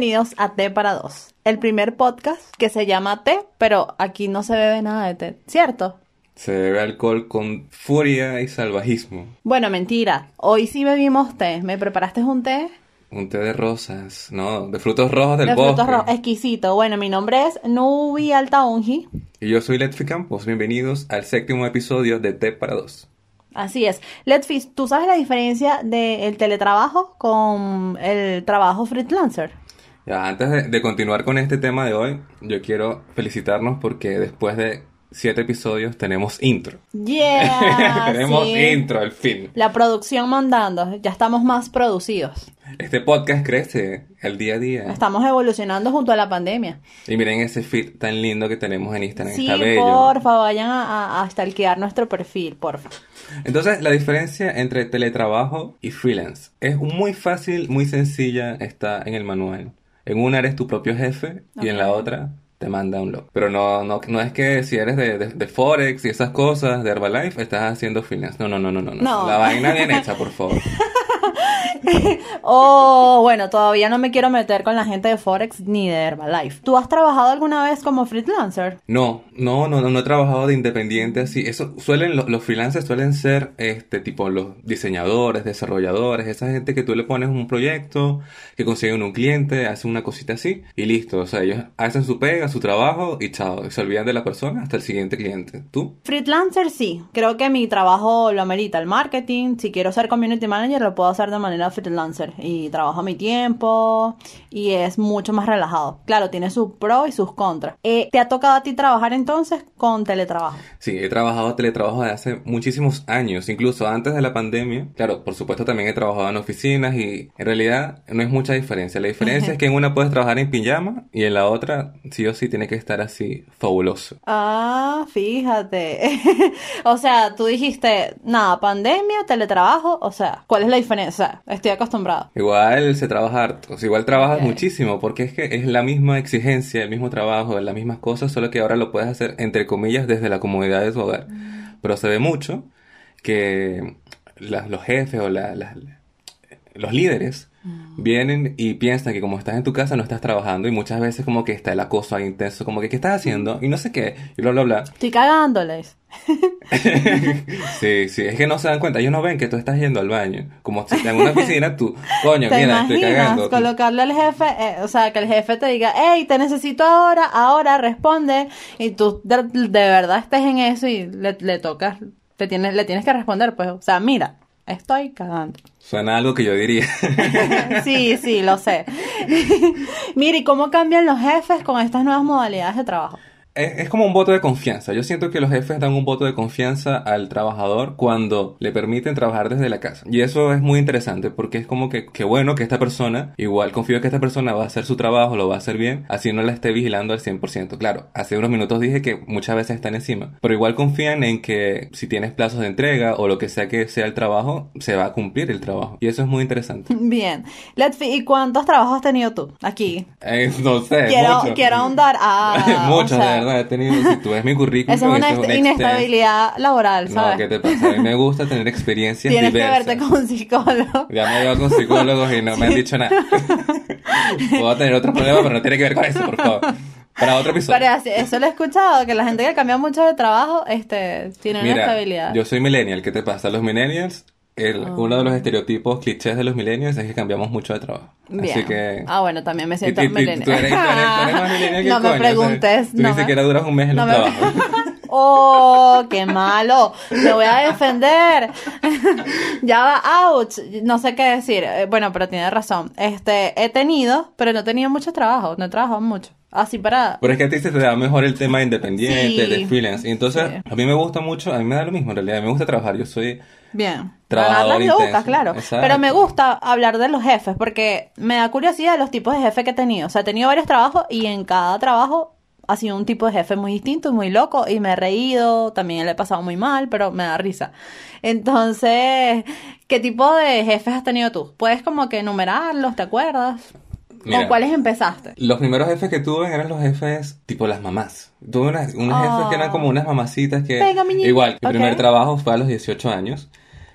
Bienvenidos a Té para Dos, el primer podcast que se llama Té, pero aquí no se bebe nada de té, ¿cierto? Se bebe alcohol con furia y salvajismo. Bueno, mentira. Hoy sí bebimos té. ¿Me preparaste un té? Un té de rosas, no, de frutos rojos del de bosque. frutos rojos, exquisito. Bueno, mi nombre es Nubi Altaungi. Y yo soy Letfi Campos. Bienvenidos al séptimo episodio de Té para dos. Así es. Letfis, ¿tú sabes la diferencia del teletrabajo con el trabajo freelancer? Ya, antes de, de continuar con este tema de hoy, yo quiero felicitarnos porque después de siete episodios tenemos intro. Yeah, tenemos sí. intro al fin. La producción mandando, ya estamos más producidos. Este podcast crece el día a día. Estamos evolucionando junto a la pandemia. Y miren ese feed tan lindo que tenemos en Instagram. Sí, porfa, vayan a, a stalkear nuestro perfil, porfa. Entonces, la diferencia entre teletrabajo y freelance es muy fácil, muy sencilla, está en el manual. En una eres tu propio jefe y en la otra te manda un loco. Pero no, no, no es que si eres de, de, de Forex y esas cosas, de Herbalife, estás haciendo. No, no, no, no, no. no. No. La vaina bien hecha, por favor. Oh, bueno, todavía no me quiero meter con la gente de Forex ni de Herbalife. ¿Tú has trabajado alguna vez como freelancer? No, no, no, no, no he trabajado de independiente así. Eso suelen, lo- los freelancers suelen ser, este, tipo los diseñadores, desarrolladores, esa gente que tú le pones un proyecto, que consiguen un cliente, hacen una cosita así y listo. O sea, ellos hacen su pega, su trabajo y chao. Y se olvidan de la persona hasta el siguiente cliente. ¿Tú? Freelancer sí, creo que mi trabajo lo amerita, el marketing, si quiero ser community manager lo puedo hacer de manera freelancer y trabajo a mi tiempo y es mucho más relajado. Claro, tiene sus pros y sus contras. Eh, ¿Te ha tocado a ti trabajar entonces con teletrabajo? Sí, he trabajado teletrabajo desde hace muchísimos años, incluso antes de la pandemia. Claro, por supuesto también he trabajado en oficinas y en realidad no es mucha diferencia. La diferencia es que en una puedes trabajar en pijama y en la otra sí o sí tiene que estar así fabuloso. Ah, fíjate. o sea, tú dijiste, nada, pandemia, teletrabajo, o sea, ¿cuál es la diferencia? O sea, estoy acostumbrado. Igual se trabaja harto, igual trabajas Ok. muchísimo, porque es que es la misma exigencia, el mismo trabajo, las mismas cosas, solo que ahora lo puedes hacer, entre comillas, desde la comodidad de tu hogar. Pero se ve mucho que la- los jefes o la- la- los líderes vienen y piensan que como estás en tu casa no estás trabajando y muchas veces como que está el acoso ahí intenso, como que ¿qué estás haciendo? Y no sé qué, y bla, bla, bla. Estoy cagándoles. Sí, sí, es que no se dan cuenta, ellos no ven que tú estás yendo al baño. Como si en una oficina tú, coño, ¿Te mira, estoy cagando. Colocarle al jefe, eh, o sea, que el jefe te diga, hey, te necesito ahora, ahora, responde, y tú de, de verdad estés en eso y le, le tocas, te tienes, le tienes que responder, pues, o sea, mira, estoy cagando. Suena algo que yo diría. Sí, sí, lo sé. Mira, ¿y cómo cambian los jefes con estas nuevas modalidades de trabajo? Es, es como un voto de confianza. Yo siento que los jefes dan un voto de confianza al trabajador cuando le permiten trabajar desde la casa. Y eso es muy interesante porque es como que, que bueno que esta persona, igual confío que esta persona va a hacer su trabajo, lo va a hacer bien, así no la esté vigilando al 100%. Claro, hace unos minutos dije que muchas veces están encima, pero igual confían en que si tienes plazos de entrega o lo que sea que sea el trabajo, se va a cumplir el trabajo. Y eso es muy interesante. Bien. Letfi, ¿y cuántos trabajos has tenido tú aquí? Eh, no sé, Quiero, mucho. quiero ahondar. Ah, Muchos, o sea, verdad, he tenido, si tú ves mi currículum, Eso es una inestabilidad laboral, No, ¿sabes? ¿qué te pasa? A mí me gusta tener experiencias Tienes que diversas. verte con un psicólogo. Ya me he ido con psicólogos y no me han dicho nada. Puedo tener otros problemas, pero no tiene que ver con eso, por favor. Para otro episodio. Pero eso lo he escuchado, que la gente que cambia mucho de trabajo, este, tiene una Mira, estabilidad. yo soy millennial. ¿Qué te pasa? Los millennials, el- Ah. uno de los estereotipos clichés de los millennials es que cambiamos mucho de trabajo. Bien. Así que... Ah, bueno, también me siento que no me preguntes. tú ni siquiera duras un mes en no trabajo. Oh, qué malo. Me voy a defender. ya va, ouch. No sé qué decir. Eh, Bueno, pero tiene razón. Este, he tenido, pero no he tenido mucho trabajo. No he trabajado mucho. Así para. Pero es que a ti se te da mejor el tema de independiente, Sí. de freelance. Y entonces, Sí. a mí me gusta mucho, a mí me da lo mismo en realidad. A mí me gusta trabajar. Yo soy Bien. Trabajador las lucas, intenso. claro. Exacto. Pero me gusta hablar de los jefes porque me da curiosidad los tipos de jefe que he tenido. O sea, he tenido varios trabajos y en cada trabajo ha sido un tipo de jefe muy distinto y muy loco y me he reído, también le he pasado muy mal, pero me da risa. Entonces, ¿qué tipo de jefes has tenido tú? ¿Puedes como que enumerarlos, te acuerdas? Mira. ¿Con cuáles empezaste? Los primeros jefes que tuve eran los jefes tipo las mamás. Tuve unas, unos Ah. jefes que eran como unas mamacitas que... Venga, mi. Igual, mi primer trabajo fue a los 18 años.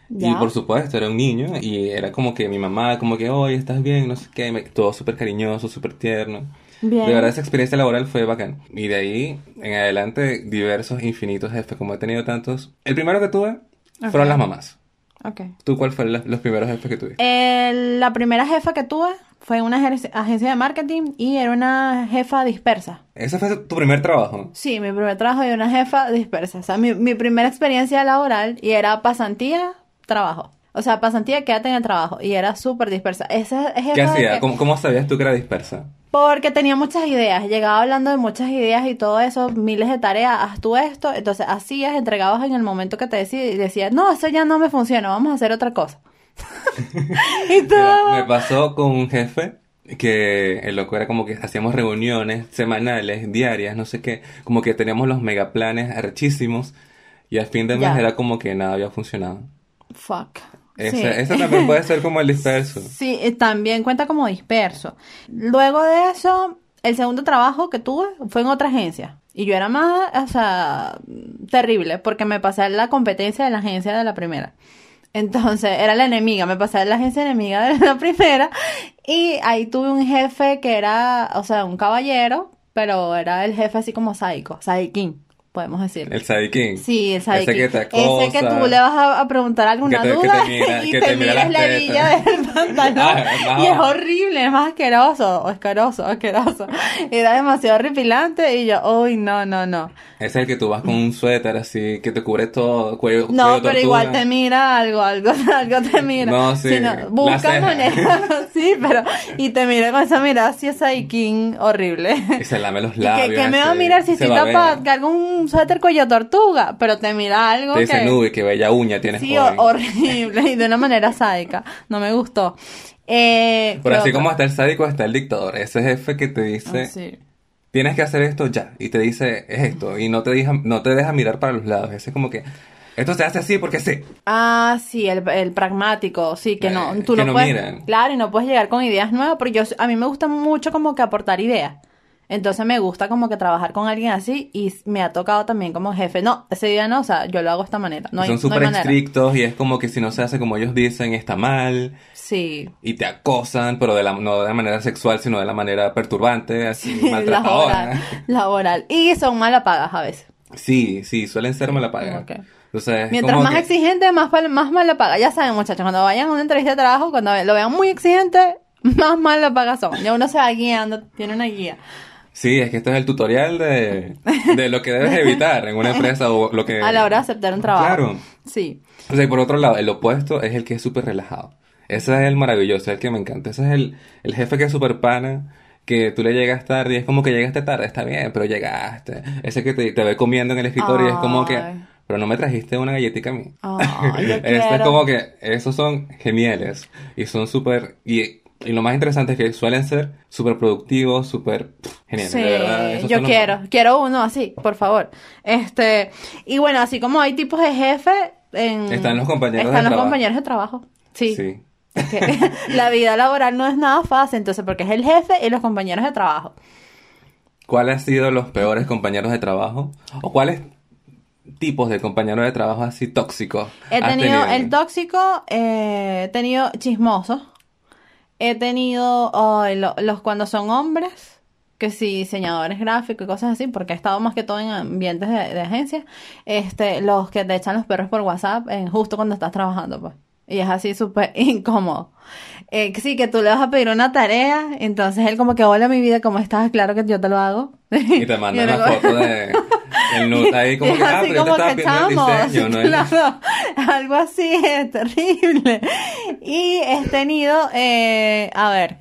Y Ya. por supuesto, era un niño y era como que mi mamá, como que, oye, ¿estás bien? No sé qué, me- todo súper cariñoso, súper tierno. Bien. De verdad, esa experiencia laboral fue bacán. Y de ahí en adelante, diversos, infinitos jefes, como he tenido tantos. El primero que tuve fueron Ok. las mamás. Ok. ¿Tú cuál fue la- los primeros jefes que tuviste? Eh, la primera jefa que tuve fue una agen- agencia de marketing y era una jefa dispersa. Ese fue tu primer trabajo. Sí, mi primer trabajo y una jefa dispersa. O sea, mi, mi primera experiencia laboral y era pasantía, trabajo. O sea, pasantía, quédate en el trabajo. Y era súper dispersa. Esa jefa ¿Qué hacía? que- ¿Cómo, cómo sabías tú que era dispersa? Porque tenía muchas ideas, llegaba hablando de muchas ideas y todo eso, miles de tareas, haz tú esto, entonces hacías, entregabas en el momento que te decía y decías, no, eso ya no me funciona, vamos a hacer otra cosa. y Mira, me pasó con un jefe que el loco era como que hacíamos reuniones semanales, diarias, no sé qué, como que teníamos los megaplanes arrechísimos y al fin de mes Ya. era como que nada había funcionado. Fuck. Ese, Sí. también puede ser como el disperso. Sí, eh, también cuenta como disperso. Luego de eso, el segundo trabajo que tuve fue en otra agencia. Y yo era más, o sea, terrible, porque me pasé la competencia de la agencia de la primera. Entonces, era la enemiga, me pasé a la agencia enemiga de la primera. Y ahí tuve un jefe que era, o sea, un caballero, pero era el jefe así como sádico, sadiquín, podemos decir. El sadiquín. Sí, el sadiquín. Ese que te Ese que acosa. tú le vas a, a preguntar alguna Que te- que duda te mira- y que te, te mira miras la hebilla del pantalón. Ah, y es horrible, es más asqueroso, asqueroso, asqueroso. Era demasiado horripilante y yo, uy, no, no, no. Ese es el que tú vas con un suéter así que te cubre todo, cuello, No, cuello pero igual te mira algo, algo, algo te mira. No, sí, no, la busca ceja. manera, sí, pero, y te mira con esa mirada así, King horrible. Y se lame los ¿Qué, labios. qué me va a mirar si estoy tapada? Que hago un suéter cuello tortuga, pero te mira algo Te dice que... nube, que bella uña tienes Sí, horrible y de una manera sádica. No me gustó. Eh, Pero ¿qué así como está el sádico, está el dictador. Ese jefe que te dice, Ah, sí. tienes que hacer esto ya. Y te dice, es esto. Y no te deja, no te deja mirar para los lados. Ese es como que, esto se hace así porque sí. Ah, sí, el, el pragmático, sí, que no, Eh, tú que no no puedes, miran. claro, y no puedes llegar con ideas nuevas, porque yo, a mí me gusta mucho como que aportar ideas. Entonces me gusta como que trabajar con alguien así y me ha tocado también como jefe. No, ese día no, o sea, yo lo hago de esta manera. No hay, Son súper estrictos y es como que si no se hace como ellos dicen, está mal. Sí. Y te acosan, pero de la, no de la manera sexual, sino de la manera perturbante, así maltratadora. laboral, laboral. Y son malapagas a veces. Sí, sí, suelen ser mala paga. Ok. Entonces, es Mientras más que- exigente, más, más mal la paga. Ya saben, muchachos, cuando vayan a una entrevista de trabajo, cuando lo vean muy exigente, más mal la paga son. Ya uno se va guiando, tiene una guía. Sí, es que este es el tutorial de, de lo que debes evitar en una empresa o lo que... A la hora de aceptar un trabajo. Claro. Sí. O sea, y por otro lado, el opuesto es el que es súper relajado. Ese es el maravilloso, el que me encanta. Ese es el, el jefe que es súper pana, que tú le llegas tarde y es como que llegaste tarde, está bien, pero llegaste. Ese que te, te ve comiendo en el escritorio y es como que, Ay. pero no me trajiste una galletita a mí. Ay, yo Este es como que, esos son geniales y son súper... Y, y lo más interesante es que suelen ser súper productivos, súper geniales, Sí, de verdad. esos yo los quiero, quiero uno así, por favor. Este, y bueno, así como hay tipos de jefe, en, Están los compañeros están de los trabajo. compañeros de trabajo. Sí. La vida laboral no es nada fácil, entonces, porque es el jefe y los compañeros de trabajo. ¿Cuáles han sido los peores compañeros de trabajo? ¿O cuáles tipos de compañeros de trabajo así tóxicos? He tenido? el tóxico, eh, he tenido chismosos, he tenido lo- los cuando son hombres, que sí, diseñadores gráficos y cosas así, porque he estado más que todo en ambientes de, de agencia, este, los que te echan los perros por WhatsApp en, justo cuando estás trabajando, pues. Y es así súper incómodo. Eh, sí, que tú le vas a pedir una tarea, entonces él como que, hola mi vida, ¿cómo estás? Claro que yo te lo hago. Y te la como- foto de el nude ahí como que, ah, pero yo te estaba pidiendo el diseño, ¿no? Claro, algo así es terrible. Y he tenido, eh, a ver,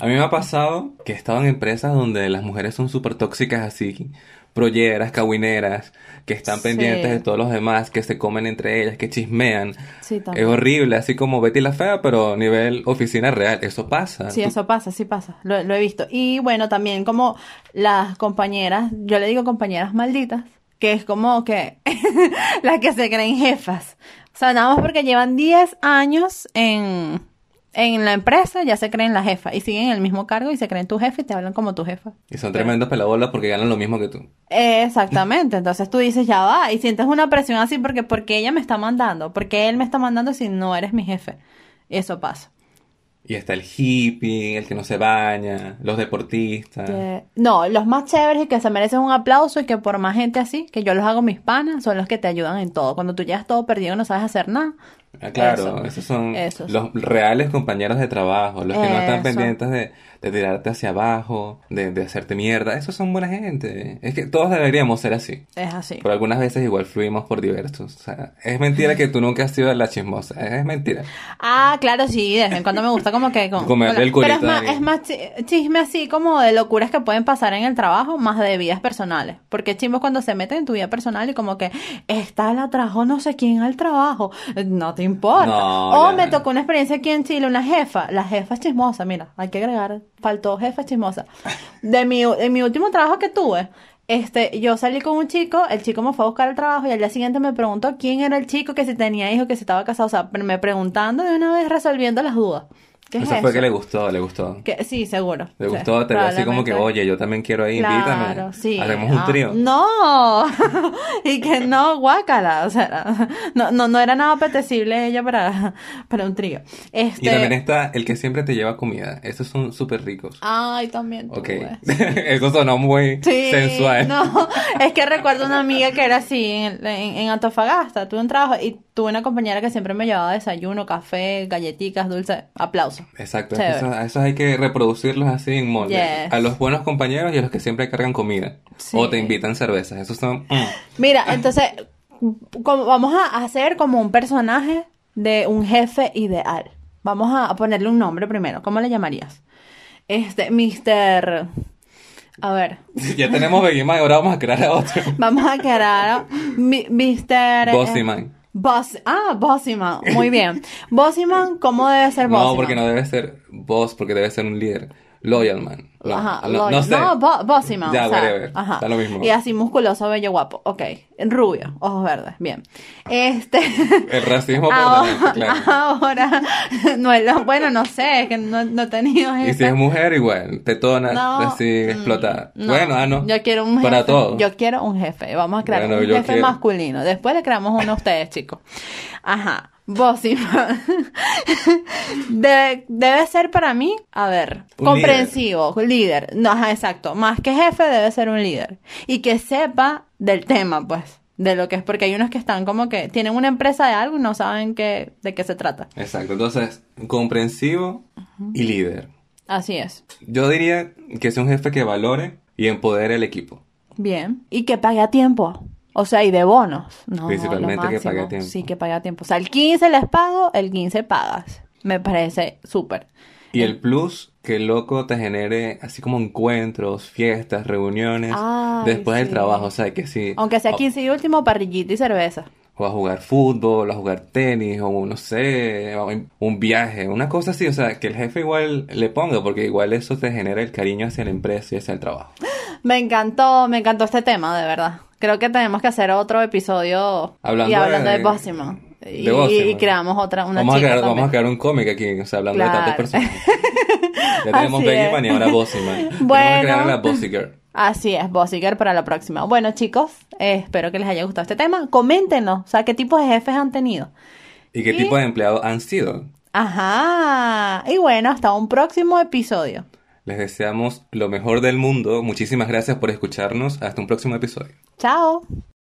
A mí me ha pasado que he estado en empresas donde las mujeres son súper tóxicas así, prolleras, caguineras, que están Sí. pendientes de todos los demás, que se comen entre ellas, que chismean. sí, Es horrible, así como Betty la Fea, pero a nivel oficina real. Eso pasa. Sí, Tú- eso pasa, sí pasa, lo, lo he visto. Y bueno, también como las compañeras, yo le digo compañeras malditas, que es como que las que se creen jefas. O sea, nada más porque llevan 10 años en, en la empresa ya se creen la jefa y siguen el mismo cargo y se creen tu jefe y te hablan como tu jefa. Y son tremendos pelabolas porque ganan lo mismo que tú. Exactamente, entonces tú dices, ya va, y sientes una presión así porque porque ella me está mandando, porque él me está mandando si no eres mi jefe. Eso pasa. Y está el hippie, el que no se baña, los deportistas. No, los más chéveres y que se merecen un aplauso y que por más gente así, que yo los hago mis panas, son los que te ayudan en todo. Cuando tú llegas todo perdido no sabes hacer nada. Ah, claro, Eso. esos son Esos. los reales compañeros de trabajo, los que no están pendientes de, de tirarte hacia abajo, de, de hacerte mierda. Esos son buena gente. Es que todos deberíamos ser así. Es así. Pero algunas veces igual fluimos por diversos. O sea, es mentira que tú nunca has sido la chismosa. Es mentira. Ah, claro, sí, de vez en cuando me gusta como que... Con, Comerle el Pero es más, es chisme así como de locuras que pueden pasar en el trabajo, más de vidas personales. Porque chismos cuando se meten en tu vida personal y como que, esta la trajo no sé quién al trabajo. No te importa. No, o ya. me tocó una experiencia aquí en Chile, una jefa. La jefa es chismosa, mira, hay que agregar, faltó jefa chismosa. De mi, en mi último trabajo que tuve, este, yo salí con un chico, el chico me fue a buscar el trabajo y al día siguiente me preguntó quién era el chico, que si tenía hijos, que si estaba casado, o sea, me preguntando de una vez resolviendo las dudas. ¿Qué es Eso eso? fue que le gustó, le gustó. Que- sí, seguro. Le Sí, gustó, te ve así como que, oye, yo también quiero ir, Claro, invítame. sí. Hacemos un Ah, trío. no, y que no, guácala, o sea, no, no, no era nada apetecible ella para, para un trío. Este, Y también está el que siempre te lleva comida. Esos son súper ricos. Ay, también Ok. tuve. Eso sonó muy Sí, sensual. no, es que recuerdo una amiga que era así en, en, en Antofagasta, tuve un trabajo y tuve una compañera que siempre me llevaba desayuno, café, galletitas, dulce, aplauso. Exacto, esos, a esos hay que reproducirlos así en molde. Yes. A los buenos compañeros y a los que siempre cargan comida. Sí. O te invitan cervezas. Esos son... mm. Mira, entonces, como vamos a hacer como un personaje de un jefe ideal. Vamos a ponerle un nombre primero. ¿Cómo le llamarías? Este, Mr. A ver, ya tenemos Begima y ahora vamos a crear a otro. vamos a crear mi- Mr. Bossy eh, Man. Boss, ah, Bossyman, muy bien. Bossyman, ¿cómo debe ser Bossyman? No, porque no debe ser boss, porque debe ser un líder. Loyal man. Ajá, no, lo- no sé. No, bo-. Ya, o sea, whatever. Ajá. Da lo mismo. Y así musculoso, bello, guapo. Ok. Rubio, ojos verdes. Bien. Este. El racismo por ahora, delante, claro. ahora, no es lo, bueno, no sé, es que no, no he tenido Y si es mujer, igual, tetona, No, así, mm, explotada. no. Bueno, ah, no. Yo quiero un jefe. Para todo. Yo quiero un jefe. Vamos a crear Bueno, un jefe quiero. masculino. Después le creamos uno a ustedes, chicos. Ajá. Bossyman. debe, debe ser para mí, a ver, Un comprensivo, líder. No, ajá, exacto. Más que jefe, debe ser un líder. Y que sepa del tema, pues. De lo que es, porque hay unos que están como que tienen una empresa de algo y no saben qué, de qué se trata. Exacto. Entonces, comprensivo y líder. Así es. Yo diría que sea un jefe que valore y empodere el equipo. Bien. Y que pague a tiempo. O sea, y de bonos. No, Principalmente que pague a tiempo. Sí, que pague a tiempo. O sea, el 15 les pago, el 15 pagas. Me parece súper. Y el plus, que el loco te genere así como encuentros, fiestas, reuniones Ay, después del trabajo. O sea, que sí. Aunque sea o- 15 y último, parrillita y cerveza. O a jugar fútbol, o a jugar tenis, o no sé, un viaje, una cosa así. O sea, que el jefe igual le ponga, porque igual eso te genera el cariño hacia la empresa y hacia el trabajo. Me encantó, me encantó este tema, de verdad. Creo que tenemos que hacer otro episodio Hablando y hablando de, de- De Y, creamos otra, una Vamos a, chica crear, vamos a crear un cómic aquí, o sea, hablando de tantas personas. ya tenemos. Man y ahora Bossy Man. Tenemos que Bueno. crear a la Bossy Girl. Así es, Bossiger para la próxima. Bueno, chicos, eh, espero que les haya gustado este tema. Coméntenos, o sea, qué tipos de jefes han tenido. ¿Y qué tipo de empleados han sido? Ajá. Y bueno, hasta un próximo episodio. Les deseamos lo mejor del mundo. Muchísimas gracias por escucharnos. Hasta un próximo episodio. Chao.